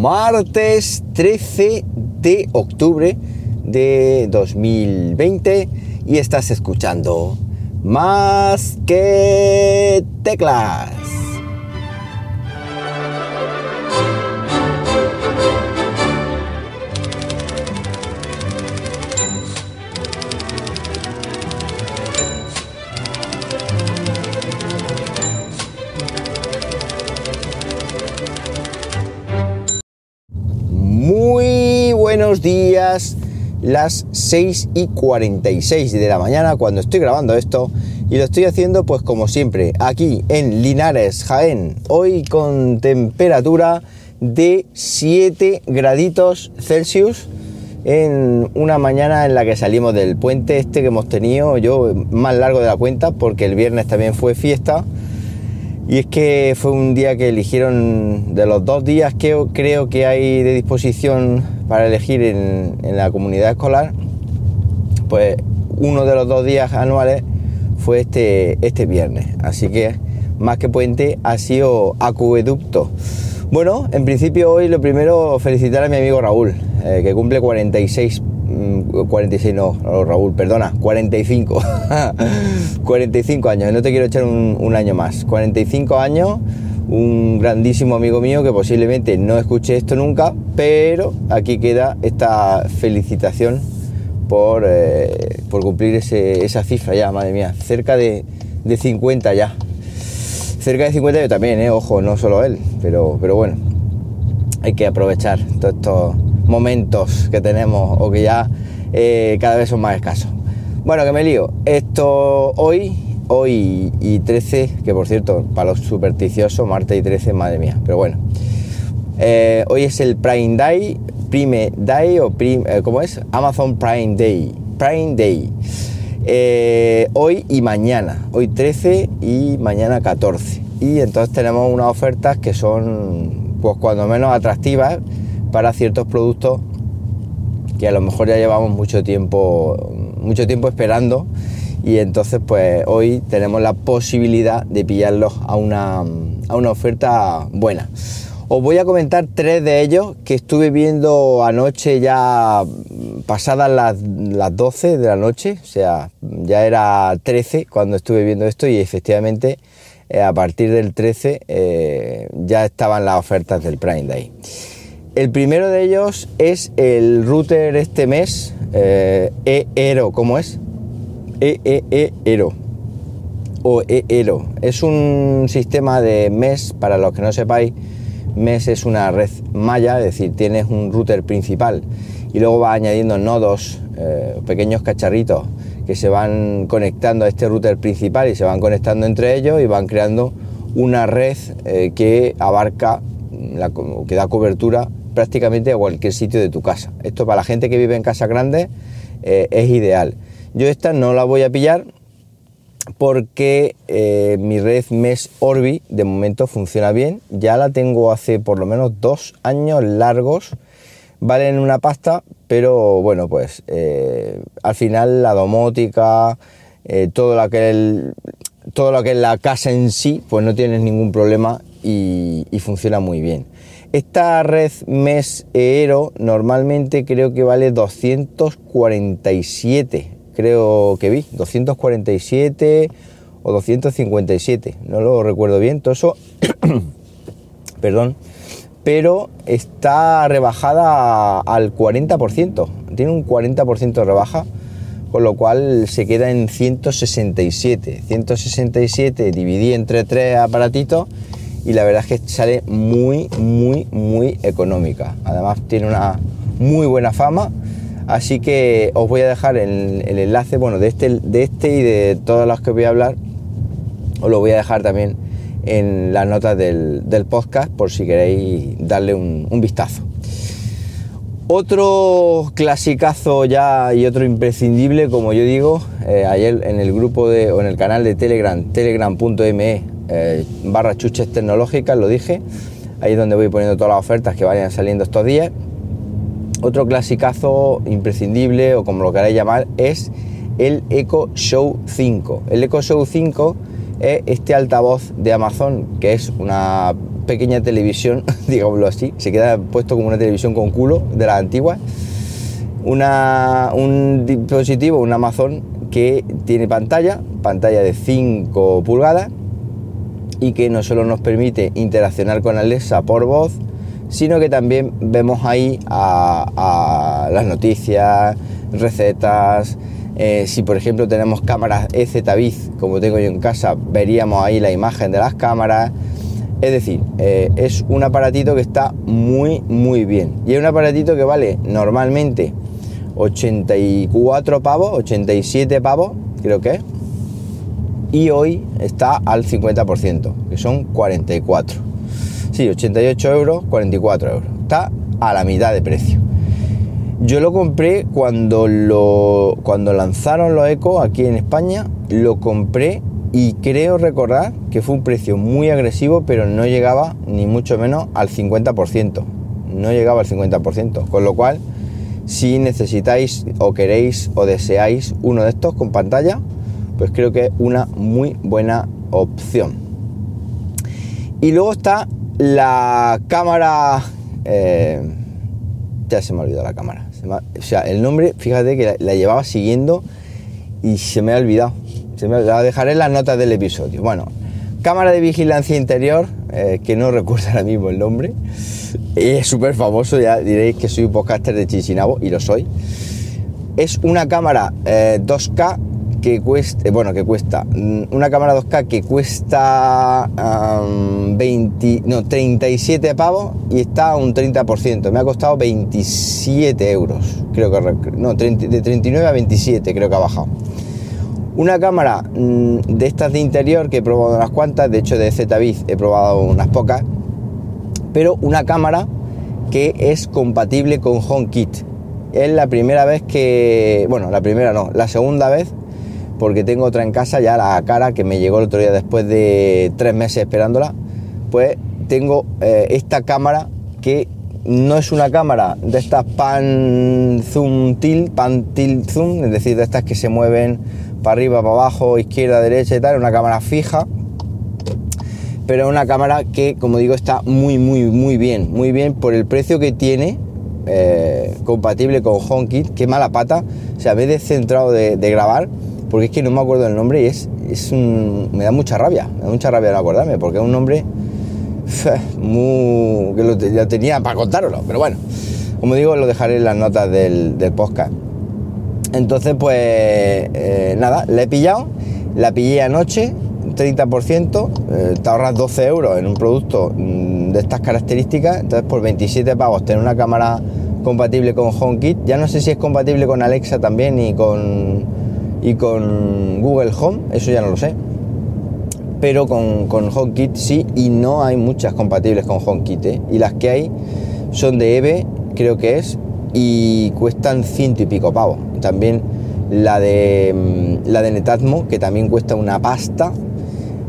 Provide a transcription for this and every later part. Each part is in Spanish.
martes 13 de octubre de 2020 y estás escuchando más que teclas. Días, las 6 y 46 de la mañana cuando estoy grabando esto y lo estoy haciendo pues como siempre aquí en Linares, Jaén, hoy con temperatura de 7 graditos Celsius en una mañana en la que salimos del puente este que hemos tenido, yo más largo de la cuenta porque el viernes también fue fiesta. Y es que fue un día que eligieron, de los dos días que creo que hay de disposición para elegir en, la comunidad escolar, pues uno de los dos días anuales fue este, este viernes. Así que más que puente ha sido acueducto. Bueno, en principio hoy lo primero felicitar a mi amigo Raúl, eh, que cumple 46 46 mm, no, Raúl, perdona, 45. 45 años, no te quiero echar un, año más. 45 años, un grandísimo amigo mío que posiblemente no escuche esto nunca, pero aquí queda esta felicitación por, eh, por cumplir esa cifra ya, madre mía, cerca de, 50 ya. Cerca de 50 yo también, eh, ojo, no solo él, pero, pero bueno, hay que aprovechar todos estos momentos que tenemos o que ya eh, cada vez son más escasos. Bueno, que me lío. Esto hoy, hoy y 13, que por cierto, para los supersticiosos, martes y 13, madre mía, pero bueno. Eh, hoy es el Prime Day, Prime Day o Prime, eh, ¿cómo es? Amazon Prime Day. Prime Day. hoy y mañana, hoy 13 y mañana 14. Y entonces tenemos unas ofertas que son, pues cuando menos atractivas para ciertos productos que a lo mejor ya llevamos mucho tiempo, mucho tiempo esperando y entonces pues hoy tenemos la posibilidad de pillarlos a una, a una oferta buena. Os voy a comentar tres de ellos que estuve viendo anoche ya pasadas las, las 12 de la noche, o sea, ya era 13 cuando estuve viendo esto y efectivamente eh, a partir del 13 eh, ya estaban las ofertas del Prime Day. El primero de ellos es el router este mes, eh, EERO, ¿cómo es? EEERO o EERO. Es un sistema de MES, para los que no sepáis, MES es una red malla, es decir, tienes un router principal y luego va añadiendo nodos, eh, pequeños cacharritos que se van conectando a este router principal y se van conectando entre ellos y van creando una red eh, que abarca, la, que da cobertura prácticamente a cualquier sitio de tu casa. Esto para la gente que vive en casa grande eh, es ideal. Yo esta no la voy a pillar porque eh, mi red Mesh Orbi de momento funciona bien. Ya la tengo hace por lo menos dos años largos. Valen una pasta, pero bueno, pues eh, al final la domótica, todo, lo que todo lo que es la casa en sí, pues no tienes ningún problema y funciona muy bien. Esta red MES ERO normalmente creo que vale 247, creo que vi, 247 o 257, no lo recuerdo bien, todo eso, perdón, pero está rebajada al 40%, tiene un 40% de rebaja, con lo cual se queda en 167, 167 dividí entre tres aparatitos y la verdad es que sale muy, muy, muy económica. Además tiene una muy buena fama, así que os voy a dejar el, enlace, bueno, de este, de este y de todas las que voy a hablar, os lo voy a dejar también en las notas del, podcast por si queréis darle un, vistazo. Otro clasicazo ya y otro imprescindible, como yo digo, eh, ayer en el grupo de, o en el canal de Telegram, telegram.me eh, barra chuches tecnológicas, lo dije. Ahí es donde voy poniendo todas las ofertas que vayan saliendo estos días. Otro clasicazo imprescindible, o como lo queráis llamar, es el Echo Show 5. El Echo Show 5 es este altavoz de Amazon, que es una pequeña televisión, digámoslo así, se queda puesto como una televisión con culo de las antiguas. Un dispositivo, un Amazon que tiene pantalla, pantalla de 5 pulgadas y que no solo nos permite interaccionar con Alexa por voz, sino que también vemos ahí a, las noticias, recetas. Eh, si por ejemplo tenemos cámaras EZ-Biz, como tengo yo en casa, veríamos ahí la imagen de las cámaras. Es decir, eh, es un aparatito que está muy, muy bien. Y es un aparatito que vale normalmente 84 pavos, 87 pavos, creo que es. Y hoy está al 50%, que son 44. Sí, 88 euros, 44 euros. Está a la mitad de precio. Yo lo compré cuando, lo, cuando lanzaron los Eco aquí en España. Lo compré y creo recordar que fue un precio muy agresivo, pero no llegaba ni mucho menos al 50%. No llegaba al 50%. Con lo cual si necesitáis o queréis o deseáis uno de estos con pantalla, pues creo que es una muy buena opción. Y luego está la cámara... Eh, ya se me ha olvidado la cámara. o sea, el nombre, fíjate que la, llevaba siguiendo y se me ha olvidado. Se me, la dejaré en las notas del episodio. Bueno, cámara de vigilancia interior, eh, que no recuerdo ahora mismo el nombre es súper famoso, ya diréis que soy un podcaster de Chichinabo y lo soy. Es una cámara 2K eh, que cuesta, eh, bueno, que cuesta, mm, una cámara 2K que cuesta 20, no, 37 pavos y está a un 30%. Me ha costado 27 euros, creo que, no, de 39 a 27 creo que ha bajado. Una cámara mm, de estas de interior que he probado unas cuantas, de hecho de Z-Biz he probado unas pocas pero una cámara que es compatible con HomeKit. Es la primera vez que, bueno, la primera no, la segunda vez, porque tengo otra en casa, ya la cara que me llegó el otro día después de tres meses esperándola, pues tengo eh, esta cámara que no es una cámara de estas pan zoom tilt, pan tilt zoom, es decir, de estas que se mueven para arriba, para abajo, izquierda, derecha y tal, una cámara fija pero una cámara que, como digo, está muy, muy, muy bien, muy bien por el precio que tiene, eh, compatible con HomeKit, qué mala pata, o sea, me he descentrado de, grabar, porque es que no me acuerdo el nombre y es, es un, me da mucha rabia, me da mucha rabia no acordarme, porque es un nombre muy, que lo, tenía para contároslo, pero bueno, como digo, lo dejaré en las notas del, podcast. Entonces, pues eh, nada, la he pillado, la pillé anoche, 30%, eh, te ahorras 12 euros en un producto mm, de estas características, entonces por 27 pavos tener una cámara compatible con HomeKit, ya no sé si es compatible con Alexa también y con, y con Google Home, eso ya no lo sé, pero con, con HomeKit sí y no hay muchas compatibles con HomeKit, ¿eh? y las que hay son de EVE, creo que es, y cuestan ciento y pico pavos. También la de, mm, la de Netatmo, que también cuesta una pasta,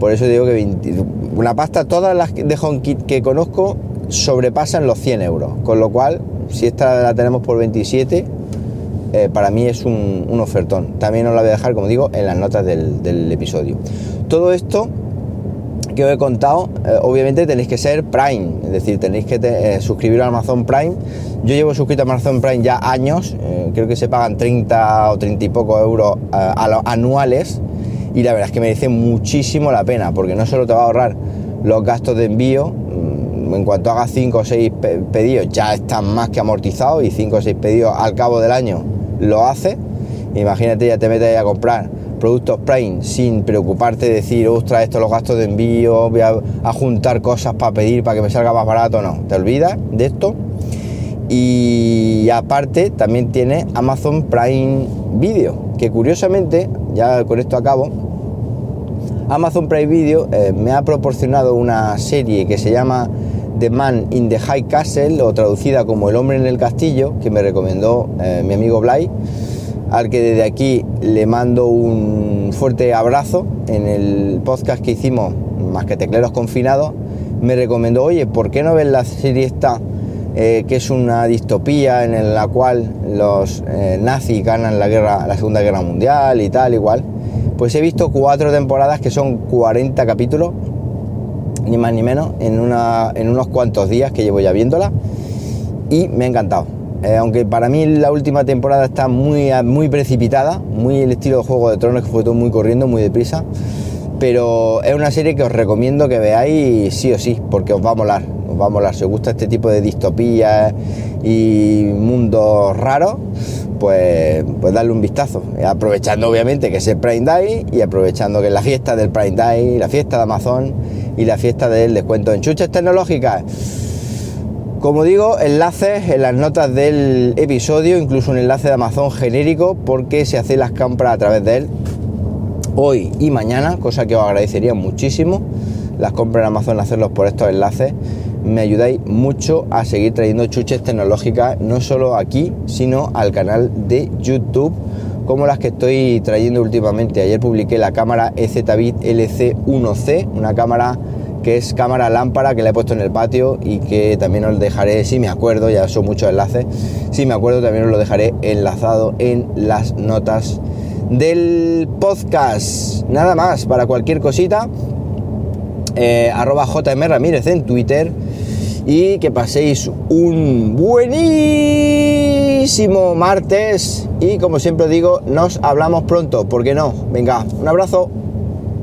por eso digo que una pasta, todas las de HomeKit que conozco sobrepasan los 100 euros. Con lo cual, si esta la tenemos por 27, eh, para mí es un, ofertón. También os la voy a dejar, como digo, en las notas del, episodio. Todo esto que os he contado, eh, obviamente tenéis que ser Prime, es decir, tenéis que eh, suscribir a Amazon Prime. Yo llevo suscrito a Amazon Prime ya años, creo que se pagan 30 o 30 y poco euros anuales y la verdad es que merece muchísimo la pena porque no solo te va a ahorrar los gastos de envío, mm, en cuanto hagas 5 o 6 pedidos ya están más que amortizados y 5 o 6 pedidos al cabo del año lo hace Imagínate, ya te metes a comprar productos Prime sin preocuparte de decir, ostras, esto los gastos de envío, voy a, a juntar cosas para pedir para que me salga más barato. No, te olvidas de esto. Y aparte también tiene Amazon Prime Video, que curiosamente, ya con esto acabo, Amazon Prime Video eh, me ha proporcionado una serie que se llama The Man in the High Castle, o traducida como El hombre en el castillo, que me recomendó eh, mi amigo Blay, al que desde aquí le mando un fuerte abrazo. En el podcast que hicimos, Más que Tecleros Confinados, me recomendó, oye, ¿por qué no ves la serie esta, eh, que es una distopía en la cual los nazis ganan la, guerra, la Segunda Guerra Mundial y tal, igual? Pues he visto cuatro temporadas que son 40 capítulos ni más ni menos, en, una, en unos cuantos días que llevo ya viéndola y me ha encantado. Eh, aunque para mí la última temporada está muy, precipitada, muy el estilo de Juego de Tronos, que fue todo muy corriendo, muy deprisa. Pero es una serie que os recomiendo que veáis sí o sí, porque os va a molar, os va a molar. Si os gusta este tipo de distopías y mundos raros, pues, pues darle un vistazo. Aprovechando obviamente que es el Prime Day y aprovechando que es la fiesta del Prime Day, la fiesta de Amazon y la fiesta del descuento en chuches tecnológicas. Como digo, enlaces en las notas del episodio, incluso un enlace de Amazon genérico, porque se hacen las compras a través de él hoy y mañana, cosa que os agradecería muchísimo. Las compras en Amazon, hacerlos por estos enlaces, me ayudáis mucho a seguir trayendo chuches tecnológicas, no solo aquí, sino al canal de YouTube, como las que estoy trayendo últimamente. Ayer publiqué la cámara EZBIT LC1C, una cámara que es cámara lámpara que le he puesto en el patio y que también os dejaré, si me acuerdo, ya son muchos enlaces, si me acuerdo también os lo dejaré enlazado en las notas del podcast. Nada más, para cualquier cosita, eh, arroba JM Ramírez en Twitter y que paséis un buenísimo martes y como siempre digo, nos hablamos pronto, ¿por qué no? Venga, un abrazo.